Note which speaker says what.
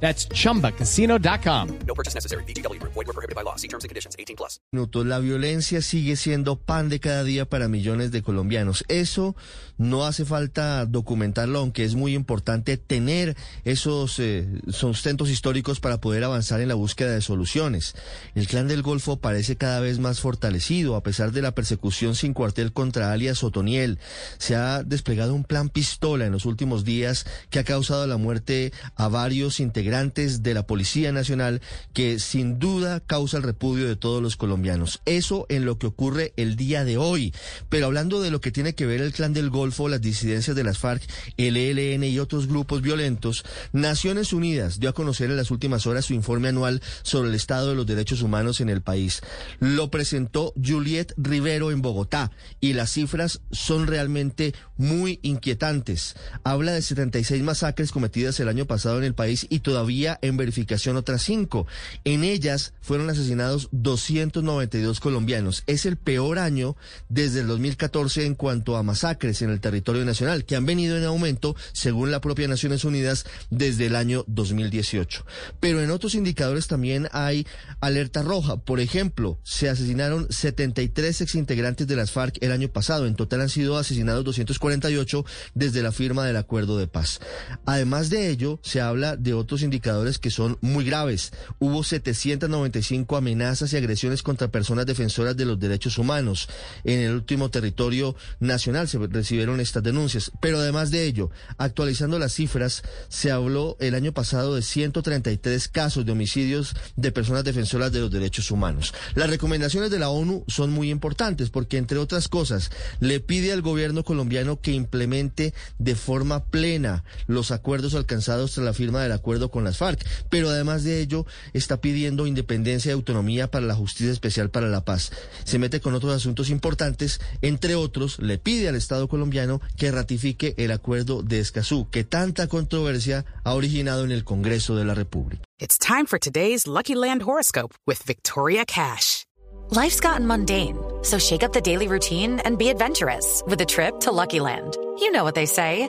Speaker 1: That's chumbacasino.com.
Speaker 2: No purchase necessary. BGW. Void were prohibited by law. See terms and conditions. 18 plus.
Speaker 3: minutos. La violencia sigue siendo pan de cada día para millones de colombianos. Eso no hace falta documentarlo, aunque es muy importante tener esos eh, sustentos históricos para poder avanzar en la búsqueda de soluciones. El clan del Golfo parece cada vez más fortalecido, a pesar de la persecución sin cuartel contra alias Otoniel. Se ha desplegado un plan pistola en los últimos días que ha causado la muerte a varios integrantes de la Policía Nacional que sin duda causa el repudio de todos los colombianos. Eso en lo que ocurre el día de hoy. Pero hablando de lo que tiene que ver el clan del Golfo, las disidencias de las FARC, el ELN y otros grupos violentos, Naciones Unidas dio a conocer en las últimas horas su informe anual sobre el estado de los derechos humanos en el país. Lo presentó Juliet Rivero en Bogotá y las cifras son realmente muy inquietantes. Habla de 76 masacres cometidas el año pasado en el país y todavía en verificación otras cinco. En ellas fueron asesinados 292 colombianos. Es el peor año desde el 2014 en cuanto a masacres en el territorio nacional, que han venido en aumento, según la propia Naciones Unidas, desde el año 2018. Pero en otros indicadores también hay alerta roja. Por ejemplo, se asesinaron 73 exintegrantes de las FARC el año pasado. En total han sido asesinados 248 desde la firma del acuerdo de paz. Además de ello, se habla de otros indicadores que son muy graves. Hubo 795 amenazas y agresiones contra personas defensoras de los derechos humanos. En el último territorio nacional se recibieron estas denuncias. Pero además de ello, actualizando las cifras, se habló el año pasado de 133 casos de homicidios de personas defensoras de los derechos humanos. Las recomendaciones de la ONU son muy importantes porque, entre otras cosas, le pide al gobierno colombiano que implemente de forma plena los acuerdos alcanzados tras la firma del acuerdo con las FARC, pero además de ello está pidiendo independencia y autonomía para la Justicia Especial para la Paz. Se mete con otros asuntos importantes, entre otros le pide al Estado colombiano que ratifique el acuerdo de Escazú, que tanta controversia ha originado en el Congreso de la República.
Speaker 4: It's time for today's Lucky Land horoscope with Victoria Cash.
Speaker 5: Life's gotten mundane, so shake up the daily routine and be adventurous with a trip to Lucky Land. You know what they say.